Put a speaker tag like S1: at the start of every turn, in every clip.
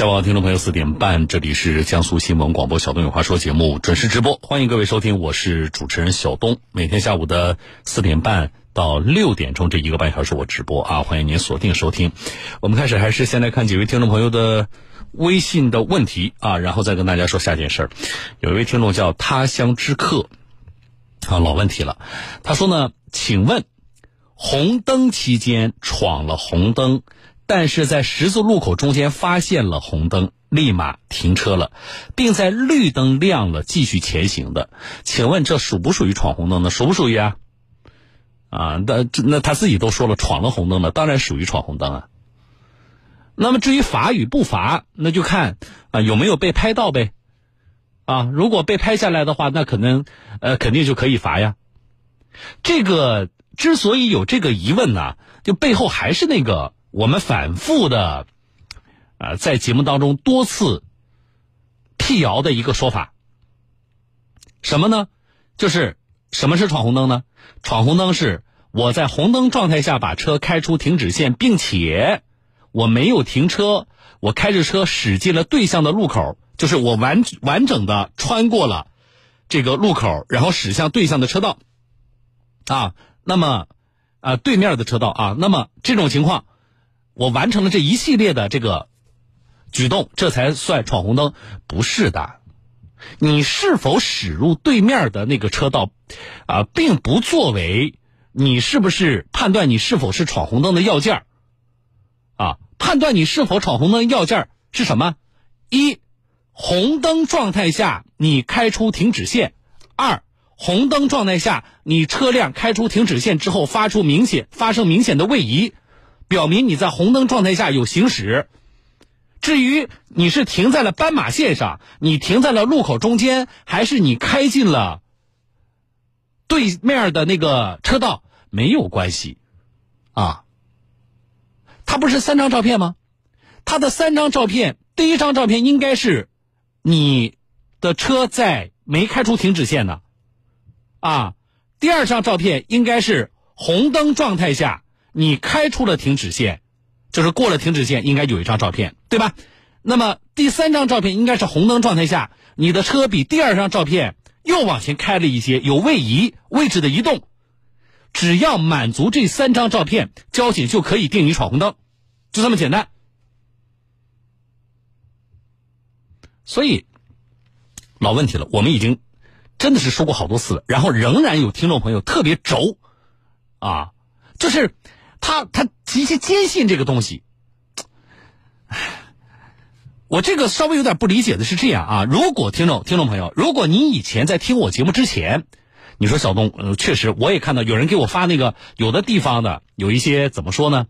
S1: 下午好，听众朋友，四点半，这里是江苏新闻广播小东有话说节目准时直播，欢迎各位收听，我是主持人小东。每天下午的四点半到六点钟这一个半小时我直播啊，欢迎您锁定收听。我们开始还是先来看几位听众朋友的微信的问题啊，然后再跟大家说下件事儿。有一位听众叫他乡之客，啊，老问题了，他说呢，请问红灯期间闯了红灯。但是在十字路口中间发现了红灯，立马停车了，并在绿灯亮了继续前行的，请问这属不属于闯红灯呢？属不属于啊？啊，那那他自己都说了闯了红灯了，当然属于闯红灯啊。那么至于罚与不罚，那就看啊有没有被拍到呗。啊，如果被拍下来的话，那可能呃肯定就可以罚呀。这个之所以有这个疑问呢，就背后还是那个。我们反复的啊，在节目当中多次辟谣的一个说法，什么呢？就是什么是闯红灯呢？闯红灯是我在红灯状态下把车开出停止线，并且我没有停车，我开着车驶进了对向的路口，就是我完完整的穿过了这个路口，然后驶向对向的车道啊。那么啊，对面的车道啊，那么这种情况。我完成了这一系列的这个举动，这才算闯红灯？不是的，你是否驶入对面的那个车道，啊，并不作为你是不是判断你是否是闯红灯的要件儿啊，判断你是否闯红灯要件儿是什么？一，红灯状态下你开出停止线；二，红灯状态下你车辆开出停止线之后发出明显发生明显的位移。表明你在红灯状态下有行驶，至于你是停在了斑马线上，你停在了路口中间，还是你开进了对面的那个车道，没有关系，啊，他不是三张照片吗？他的三张照片，第一张照片应该是你的车在没开出停止线呢，啊，第二张照片应该是红灯状态下。你开出了停止线，就是过了停止线，应该有一张照片，对吧？那么第三张照片应该是红灯状态下，你的车比第二张照片又往前开了一些，有位移位置的移动。只要满足这三张照片，交警就可以定你闯红灯，就这么简单。所以老问题了，我们已经真的是说过好多次了，然后仍然有听众朋友特别轴啊，就是。他他极其坚信这个东西，我这个稍微有点不理解的是这样啊，如果听众听众朋友，如果你以前在听我节目之前，你说小东，确实我也看到有人给我发那个有的地方的有一些怎么说呢，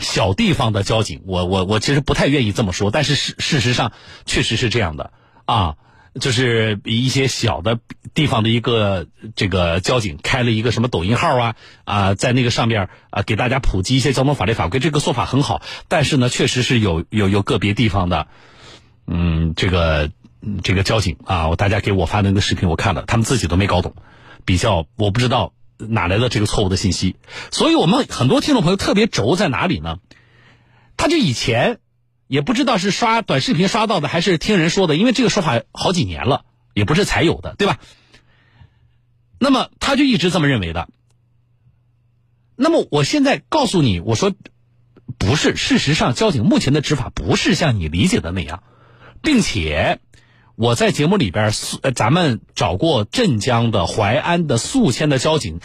S1: 小地方的交警，我我我其实不太愿意这么说，但是事事实上确实是这样的啊。就是一些小的地方的一个这个交警开了一个什么抖音号啊啊，在那个上面啊给大家普及一些交通法律法规，这个做法很好。但是呢，确实是有有有个别地方的，嗯，这个这个交警啊，大家给我发的那个视频我看了，他们自己都没搞懂，比较我不知道哪来的这个错误的信息。所以我们很多听众朋友特别轴在哪里呢？他就以前。也不知道是刷短视频刷到的，还是听人说的，因为这个说法好几年了，也不是才有的，对吧？那么他就一直这么认为的。那么我现在告诉你，我说不是，事实上交警目前的执法不是像你理解的那样，并且我在节目里边，咱们找过镇江的、淮安的、宿迁的交警，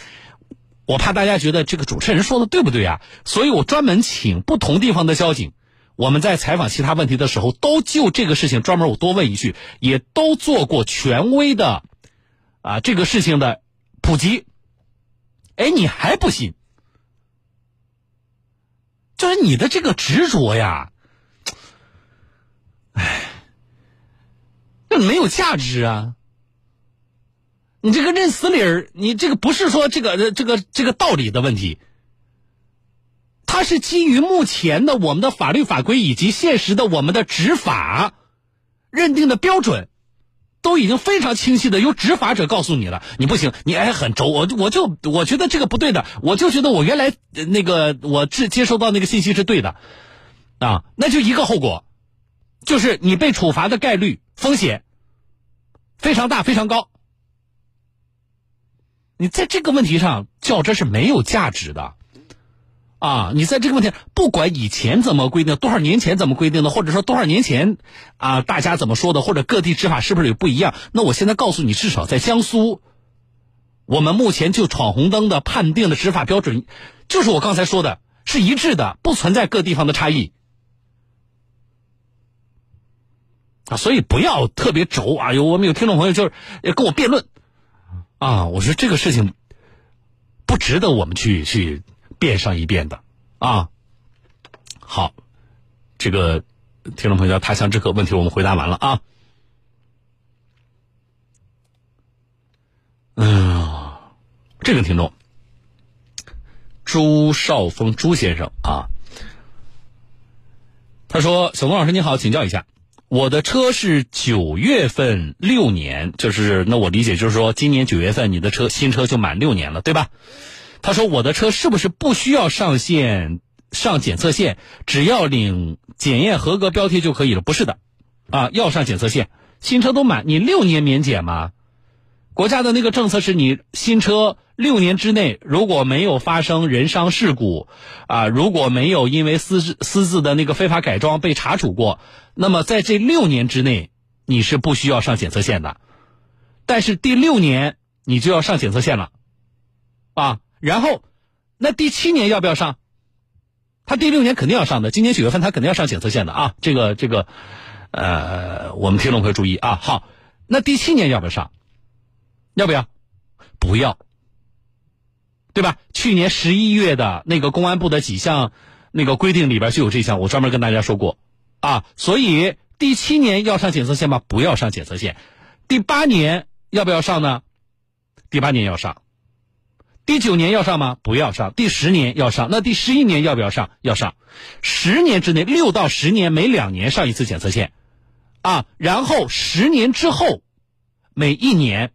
S1: 我怕大家觉得这个主持人说的对不对啊？所以我专门请不同地方的交警。我们在采访其他问题的时候，都就这个事情专门我多问一句，也都做过权威的，啊，这个事情的普及。哎，你还不信？就是你的这个执着呀，哎，这没有价值啊！你这个认死理儿，你这个不是说这个这个这个道理的问题。它是基于目前的我们的法律法规以及现实的我们的执法认定的标准，都已经非常清晰的由执法者告诉你了。你不行，你哎很轴，我我就我觉得这个不对的，我就觉得我原来那个我接接收到那个信息是对的，啊，那就一个后果，就是你被处罚的概率风险非常大，非常高。你在这个问题上较真是没有价值的，啊，你在这个问题，不管以前怎么规定，多少年前怎么规定的，或者说多少年前啊，大家怎么说的，或者各地执法是不是有不一样？那我现在告诉你，至少在江苏，我们目前就闯红灯的判定的执法标准，就是我刚才说的，是一致的，不存在各地方的差异。啊，所以不要特别轴啊！有我们有听众朋友就是跟我辩论。啊，我说这个事情不值得我们去去变上一辩的啊。好，这个听众朋友他乡之客，问题我们回答完了啊。嗯，这个听众朱少峰朱先生啊，他说：“小东老师你好，请教一下。”我的车是九月份六年，就是那我理解就是说，今年九月份你的车新车就满六年了，对吧？他说我的车是不是不需要上线上检测线，只要领检验合格标贴就可以了？不是的，啊，要上检测线，新车都满，你六年免检吗？国家的那个政策是你新车六年之内如果没有发生人伤事故，啊，如果没有因为私私自的那个非法改装被查处过，那么在这六年之内你是不需要上检测线的。但是第六年你就要上检测线了，啊，然后那第七年要不要上？他第六年肯定要上的，今年九月份他肯定要上检测线的啊。这个这个，呃，我们听众朋友注意啊。好，那第七年要不要上？要不要？不要，对吧？去年十一月的那个公安部的几项那个规定里边就有这项，我专门跟大家说过啊。所以第七年要上检测线吗？不要上检测线。第八年要不要上呢？第八年要上。第九年要上吗？不要上。第十年要上。那第十一年要不要上？要上。十年之内，六到十年每两年上一次检测线，啊，然后十年之后每一年。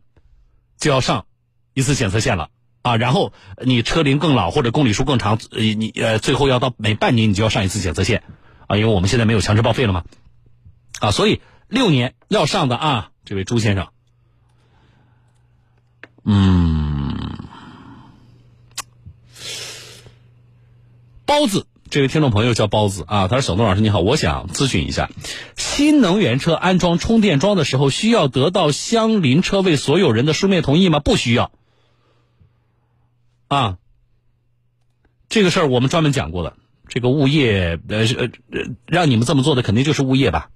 S1: 就要上一次检测线了啊，然后你车龄更老或者公里数更长，呃，你呃最后要到每半年你就要上一次检测线啊，因为我们现在没有强制报废了嘛，啊，所以六年要上的啊，这位朱先生，嗯，包子。这位听众朋友叫包子啊，他说：“小东老师你好，我想咨询一下，新能源车安装充电桩的时候，需要得到相邻车位所有人的书面同意吗？不需要。啊，这个事儿我们专门讲过了。这个物业呃呃让你们这么做的，肯定就是物业吧？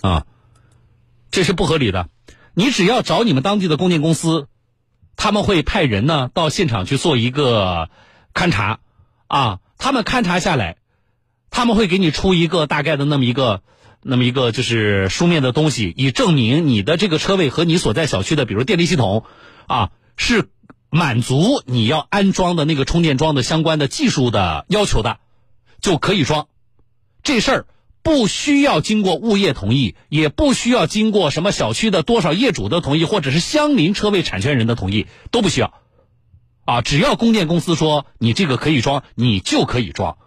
S1: 啊，这是不合理的。你只要找你们当地的供电公司，他们会派人呢到现场去做一个勘察。”啊，他们勘察下来，他们会给你出一个大概的那么一个，那么一个就是书面的东西，以证明你的这个车位和你所在小区的，比如电力系统，啊，是满足你要安装的那个充电桩的相关的技术的要求的，就可以装。这事儿不需要经过物业同意，也不需要经过什么小区的多少业主的同意，或者是相邻车位产权人的同意，都不需要。啊，只要供电公司说你这个可以装，你就可以装，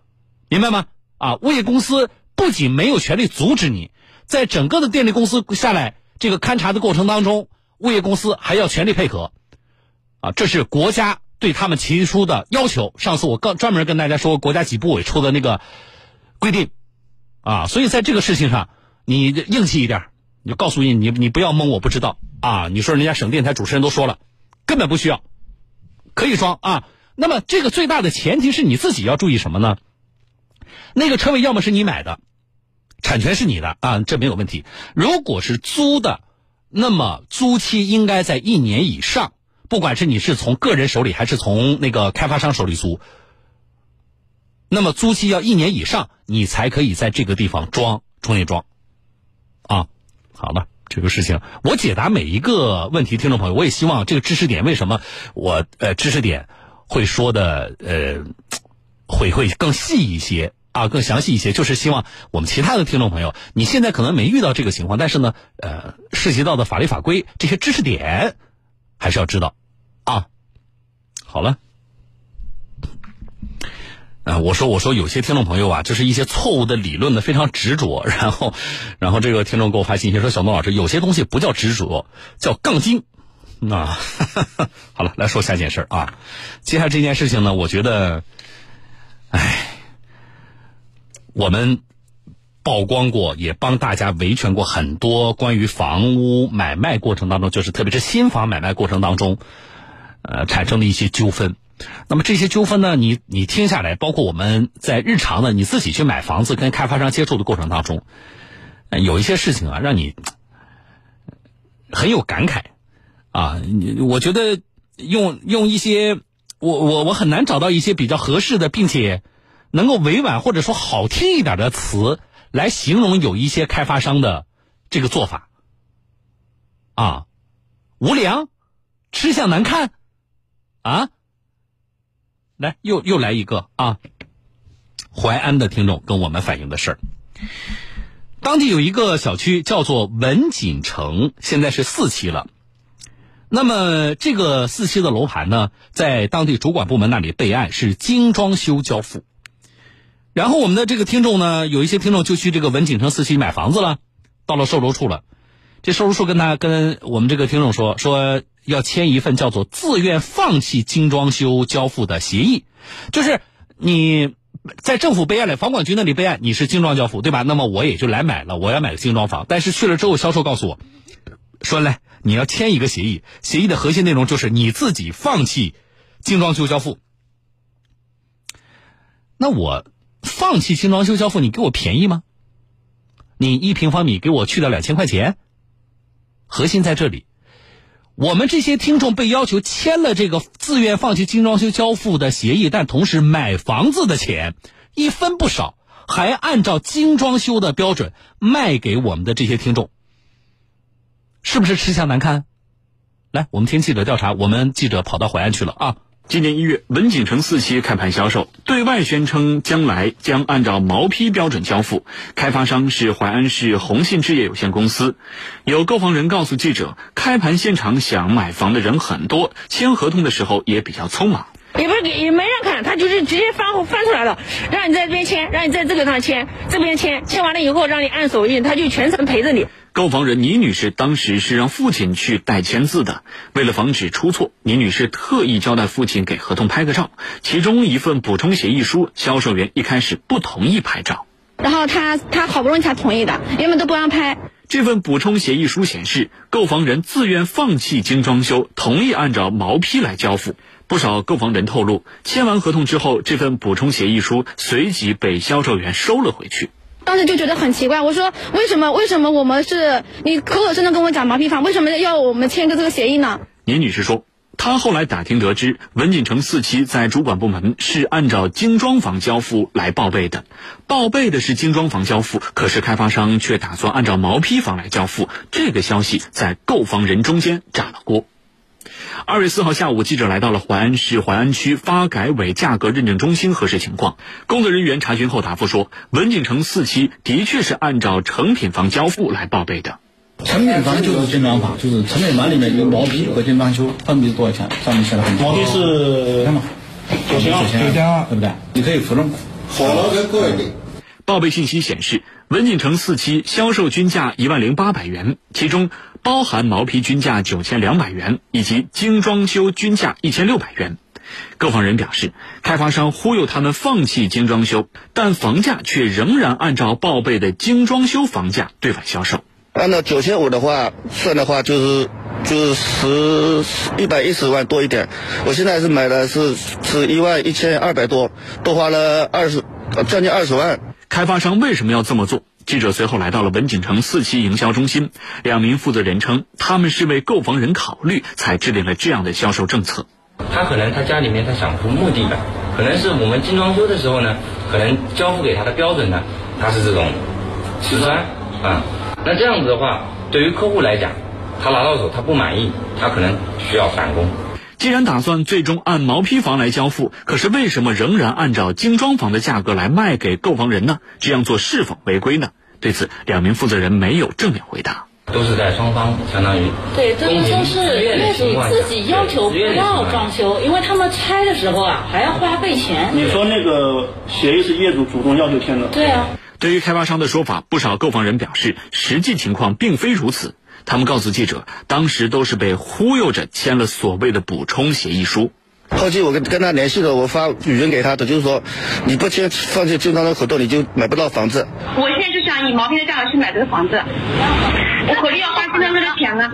S1: 明白吗？啊，物业公司不仅没有权利阻止你，在整个的电力公司下来这个勘察的过程当中，物业公司还要全力配合，啊，这是国家对他们提出的要求。上次我刚专门跟大家说，国家几部委出的那个规定，啊，所以在这个事情上，你硬气一点，你就告诉你，你你不要蒙我不知道啊。你说人家省电台主持人都说了，根本不需要。可以装啊，那么这个最大的前提是你自己要注意什么呢？那个车位要么是你买的，产权是你的啊，这没有问题。如果是租的，那么租期应该在一年以上，不管是你是从个人手里还是从那个开发商手里租，那么租期要一年以上，你才可以在这个地方装充电桩啊。好了。这个事情，我解答每一个问题，听众朋友，我也希望这个知识点为什么我呃知识点会说的呃会会更细一些啊，更详细一些，就是希望我们其他的听众朋友，你现在可能没遇到这个情况，但是呢，呃，涉及到的法律法规这些知识点还是要知道。啊。好了，啊，我说我说有些听众朋友啊，就是一些错误的理论的非常执着，然后，然后这个听众给我发信息说，小东老师，有些东西不叫执着，叫杠精。啊那 好了，来说下一件事啊。接下来这件事情呢，我觉得，哎，我们曝光过，也帮大家维权过很多关于房屋买卖过程当中，就是特别是新房买卖过程当中，呃，产生的一些纠纷。那么这些纠纷呢，你你听下来，包括我们在日常的你自己去买房子跟开发商接触的过程当中，有一些事情啊，让你很有感慨。啊，我觉得用用一些我我我很难找到一些比较合适的，并且能够委婉或者说好听一点的词来形容有一些开发商的这个做法。啊，无良，吃相难看，啊，来又又来一个啊，淮安的听众跟我们反映的事儿，当地有一个小区叫做文锦城，现在是四期了。那么这个四期的楼盘呢，在当地主管部门那里备案是精装修交付，然后我们的这个听众呢，有一些听众就去这个文锦城四期买房子了，到了售楼处了，这售楼处跟他跟我们这个听众说，说要签一份叫做自愿放弃精装修交付的协议，就是你在政府备案里，房管局那里备案，你是精装交付对吧？那么我也就来买了，我要买个精装房，但是去了之后，销售告诉我，说来。你要签一个协议，协议的核心内容就是你自己放弃精装修交付。那我放弃精装修交付，你给我便宜吗？你一平方米给我去掉两千块钱？核心在这里，我们这些听众被要求签了这个自愿放弃精装修交付的协议，但同时买房子的钱一分不少，还按照精装修的标准卖给我们的这些听众。是不是吃相难看？来，我们听记者调查，我们记者跑到淮安去了啊。
S2: 今年一月，文景城四期开盘销售，对外宣称将来将按照毛坯标准交付，开发商是淮安市宏信置业有限公司。有购房人告诉记者，开盘现场想买房的人很多，签合同的时候也比较匆忙。
S3: 也不是给也没人看，他就是直接翻翻出来了，让你在这边签，让你在这个上签，这边签，签完了以后让你按手印，他就全程陪着你。
S2: 购房人倪女士当时是让父亲去代签字的，为了防止出错，倪女士特意交代父亲给合同拍个照。其中一份补充协议书，销售员一开始不同意拍照，
S3: 然后他他好不容易才同意的，原本都不让拍。
S2: 这份补充协议书显示，购房人自愿放弃精装修，同意按照毛坯来交付。不少购房人透露，签完合同之后，这份补充协议书随即被销售员收了回去。
S3: 当时就觉得很奇怪，我说为什么为什么我们是你口口声声跟我讲毛坯房，为什么要我们签个这个协议呢？
S2: 倪女士说，她后来打听得知，文锦城四期在主管部门是按照精装房交付来报备的，报备的是精装房交付，可是开发商却打算按照毛坯房来交付，这个消息在购房人中间炸了锅。二月四号下午，记者来到了淮安市淮安区发改委价格认证中心核实情况。工作人员查询后答复说，文景城四期的确是按照成品房交付来报备的。
S4: 成品房就是精装房，就是成品房里面有毛坯和精装修，分别多少钱？上面写的很
S5: 毛坯是九千九千二
S4: 对不对？你可以负重。
S5: 好了，再贵一点。
S2: 报备信息显示，文景城四期销售均价一万零八百元，其中包含毛坯均价九千两百元，以及精装修均价一千六百元。购房人表示，开发商忽悠他们放弃精装修，但房价却仍然按照报备的精装修房价对外销售。
S6: 按照九千五的话算的话，就是就是十一百一十万多一点。我现在是买的是是一万一千二百多，多花了二十将近二十万。
S2: 开发商为什么要这么做？记者随后来到了文景城四期营销中心，两名负责人称，他们是为购房人考虑才制定了这样的销售政策。
S7: 他可能他家里面他想出目的的，可能是我们精装修的时候呢，可能交付给他的标准呢，他是这种瓷砖啊，那这样子的话，对于客户来讲，他拿到手他不满意，他可能需要返工。
S2: 既然打算最终按毛坯房来交付，可是为什么仍然按照精装房的价格来卖给购房人呢？这样做是否违规呢？对此，两名负责人没有正面回答。
S7: 都是在双方相当于
S8: 对，这个都是
S7: 业
S8: 业主自己要求不要装修，因为他们拆的时候啊还要花费钱。
S5: 你说那个协议是业主主动要求签的？
S8: 对啊。
S2: 对于开发商的说法，不少购房人表示，实际情况并非如此。他们告诉记者，当时都是被忽悠着签了所谓的补充协议书。
S6: 后期我跟跟他联系了，我发语音给他的，就是说，你不签放弃正常的合同，你就买不到房子。
S9: 我现在就想以毛坯的价格去买这个房子，我何必要花精装的钱呢？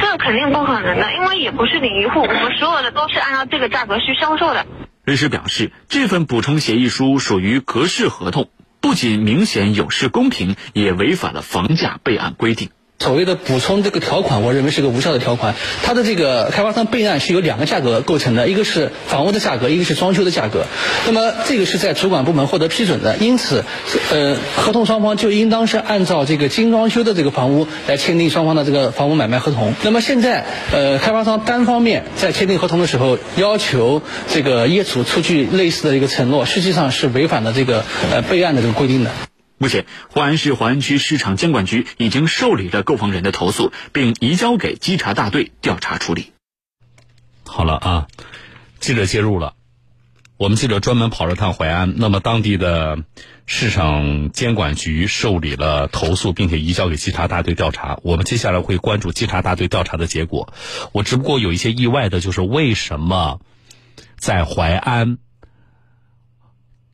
S10: 这肯定不可能的，因为也不是领一户，我们所有的都是按照这个价格去销售的。
S2: 律师表示，这份补充协议书属于格式合同，不仅明显有失公平，也违反了房价备案规定。
S11: 所谓的补充这个条款，我认为是个无效的条款。它的这个开发商备案是由两个价格构成的，一个是房屋的价格，一个是装修的价格。那么这个是在主管部门获得批准的，因此，呃，合同双方就应当是按照这个精装修的这个房屋来签订双方的这个房屋买卖合同。那么现在，呃，开发商单方面在签订合同的时候要求这个业主出具类似的一个承诺，实际上是违反了这个呃备案的这个规定的。
S2: 目前，淮安市淮安区市场监管局已经受理了购房人的投诉，并移交给稽查大队调查处理。
S1: 好了啊，记者介入了，我们记者专门跑了趟淮安，那么当地的市场监管局受理了投诉，并且移交给稽查大队调查。我们接下来会关注稽查大队调查的结果。我只不过有一些意外的，就是为什么在淮安？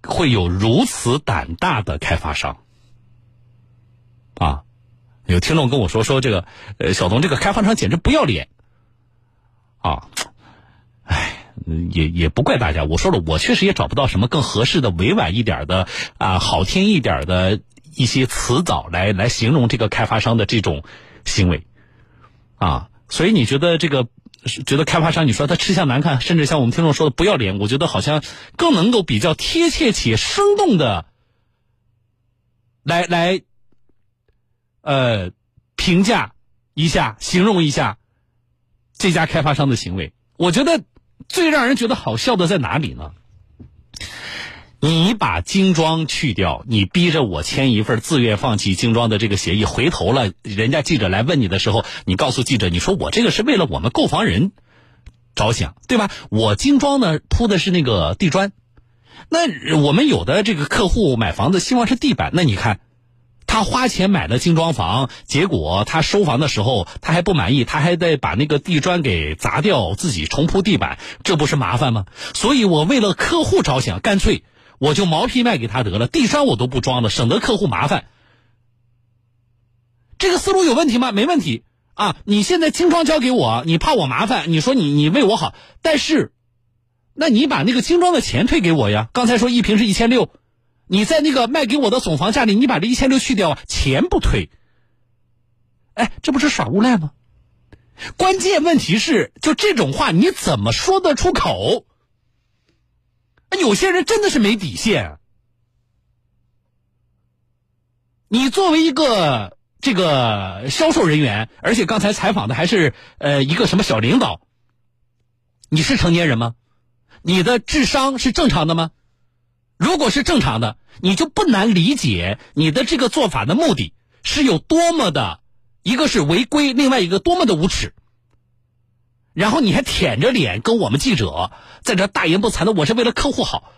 S1: 会有如此胆大的开发商啊！有听众跟我说说这个，呃，小东这个开发商简直不要脸啊！哎，也也不怪大家，我说了，我确实也找不到什么更合适的、委婉一点的啊，好听一点的一些词藻来来形容这个开发商的这种行为啊。所以你觉得这个？觉得开发商，你说他吃相难看，甚至像我们听众说的不要脸，我觉得好像更能够比较贴切且生动的来来，呃，评价一下、形容一下这家开发商的行为。我觉得最让人觉得好笑的在哪里呢？你把精装去掉，你逼着我签一份自愿放弃精装的这个协议，回头了，人家记者来问你的时候，你告诉记者，你说我这个是为了我们购房人着想，对吧？我精装呢铺的是那个地砖，那我们有的这个客户买房子希望是地板，那你看他花钱买了精装房，结果他收房的时候他还不满意，他还得把那个地砖给砸掉，自己重铺地板，这不是麻烦吗？所以我为了客户着想，干脆。我就毛坯卖给他得了，地砖我都不装了，省得客户麻烦。这个思路有问题吗？没问题啊！你现在精装交给我，你怕我麻烦？你说你你为我好，但是，那你把那个精装的钱退给我呀？刚才说一平是一千六，你在那个卖给我的总房价里，你把这一千六去掉，钱不退。哎，这不是耍无赖吗？关键问题是，就这种话你怎么说得出口？有些人真的是没底线。你作为一个这个销售人员，而且刚才采访的还是呃一个什么小领导，你是成年人吗？你的智商是正常的吗？如果是正常的，你就不难理解你的这个做法的目的是有多么的，一个是违规，另外一个多么的无耻。然后你还舔着脸跟我们记者在这大言不惭的，我是为了客户好，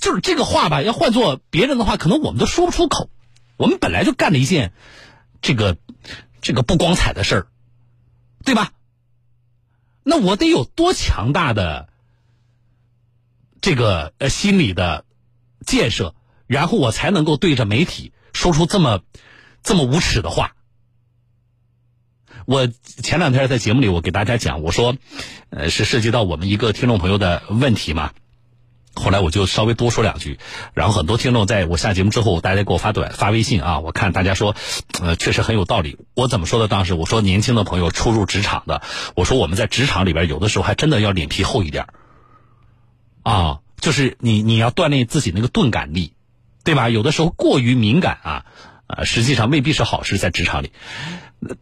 S1: 就是这个话吧。要换做别人的话，可能我们都说不出口。我们本来就干了一件这个这个不光彩的事儿，对吧？那我得有多强大的这个呃心理的建设，然后我才能够对着媒体说出这么这么无耻的话。我前两天在节目里，我给大家讲，我说，呃，是涉及到我们一个听众朋友的问题嘛。后来我就稍微多说两句，然后很多听众在我下节目之后，大家给我发短发微信啊，我看大家说，呃，确实很有道理。我怎么说的？当时我说，年轻的朋友初入职场的，我说我们在职场里边有的时候还真的要脸皮厚一点啊，就是你你要锻炼自己那个钝感力，对吧？有的时候过于敏感啊，呃，实际上未必是好事，在职场里。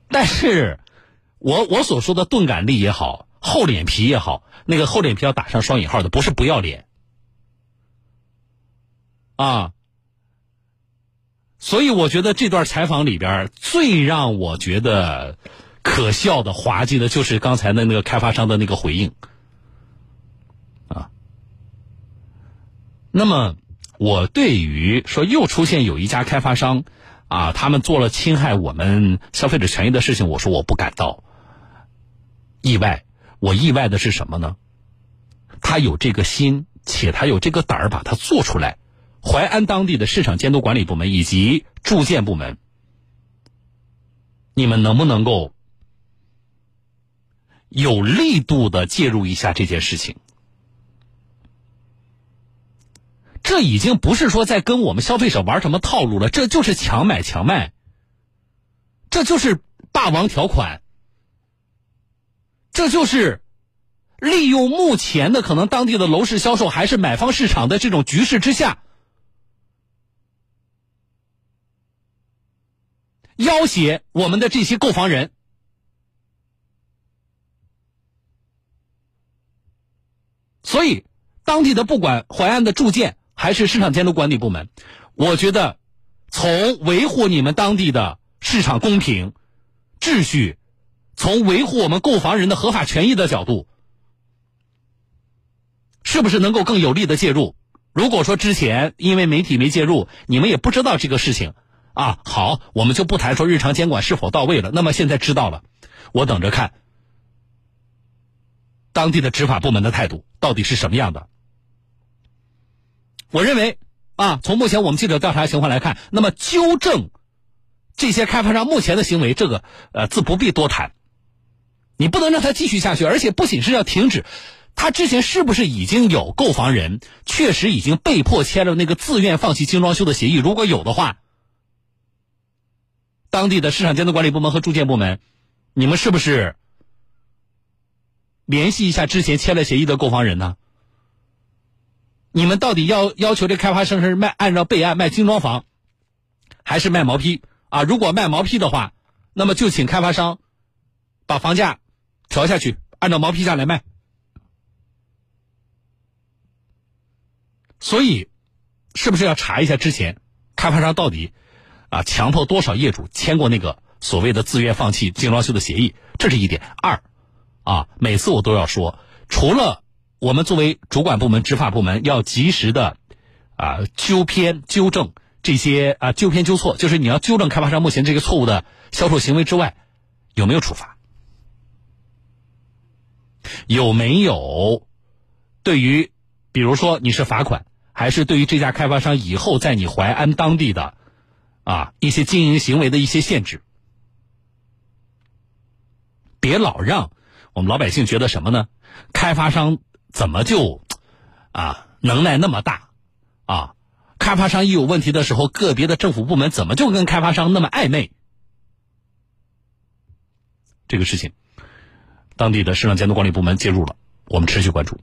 S1: 但是，我我所说的钝感力也好，厚脸皮也好，那个厚脸皮要打上双引号的，不是不要脸，啊，所以我觉得这段采访里边最让我觉得可笑的、滑稽的，就是刚才的那个开发商的那个回应。啊，那么我对于说又出现有一家开发商啊，他们做了侵害我们消费者权益的事情，我说我不感到意外。我意外的是什么呢？他有这个心，且他有这个胆儿，把它做出来。淮安当地的市场监督管理部门以及住建部门，你们能不能够有力度的介入一下这件事情？这已经不是说在跟我们消费者玩什么套路了，这就是强买强卖，这就是霸王条款，这就是利用目前的可能当地的楼市销售还是买方市场的这种局势之下。要挟我们的这些购房人，所以当地的不管淮安的住建还是市场监督管理部门，我觉得从维护你们当地的市场公平秩序，从维护我们购房人的合法权益的角度，是不是能够更有力的介入？如果说之前因为媒体没介入，你们也不知道这个事情。啊，好，我们就不谈说日常监管是否到位了。那么现在知道了，我等着看当地的执法部门的态度到底是什么样的。我认为啊，从目前我们记者调查情况来看，那么纠正这些开发商目前的行为，这个呃自不必多谈。你不能让他继续下去，而且不仅是要停止，他之前是不是已经有购房人确实已经被迫签了那个自愿放弃精装修的协议？如果有的话。当地的市场监督管理部门和住建部门，你们是不是联系一下之前签了协议的购房人呢？你们到底要要求这开发商是卖按照备案卖精装房，还是卖毛坯啊？如果卖毛坯的话，那么就请开发商把房价调下去，按照毛坯价来卖。所以，是不是要查一下之前开发商到底？啊，强迫多少业主签过那个所谓的自愿放弃精装修的协议，这是一点。二，啊，每次我都要说，除了我们作为主管部门、执法部门要及时的啊纠偏纠正这些啊纠偏纠错，就是你要纠正开发商目前这个错误的销售行为之外，有没有处罚？有没有对于比如说你是罚款，还是对于这家开发商以后在你淮安当地的？啊，一些经营行为的一些限制，别老让我们老百姓觉得什么呢？开发商怎么就啊能耐那么大啊？开发商一有问题的时候，个别的政府部门怎么就跟开发商那么暧昧？这个事情，当地的市场监督管理部门介入了，我们持续关注。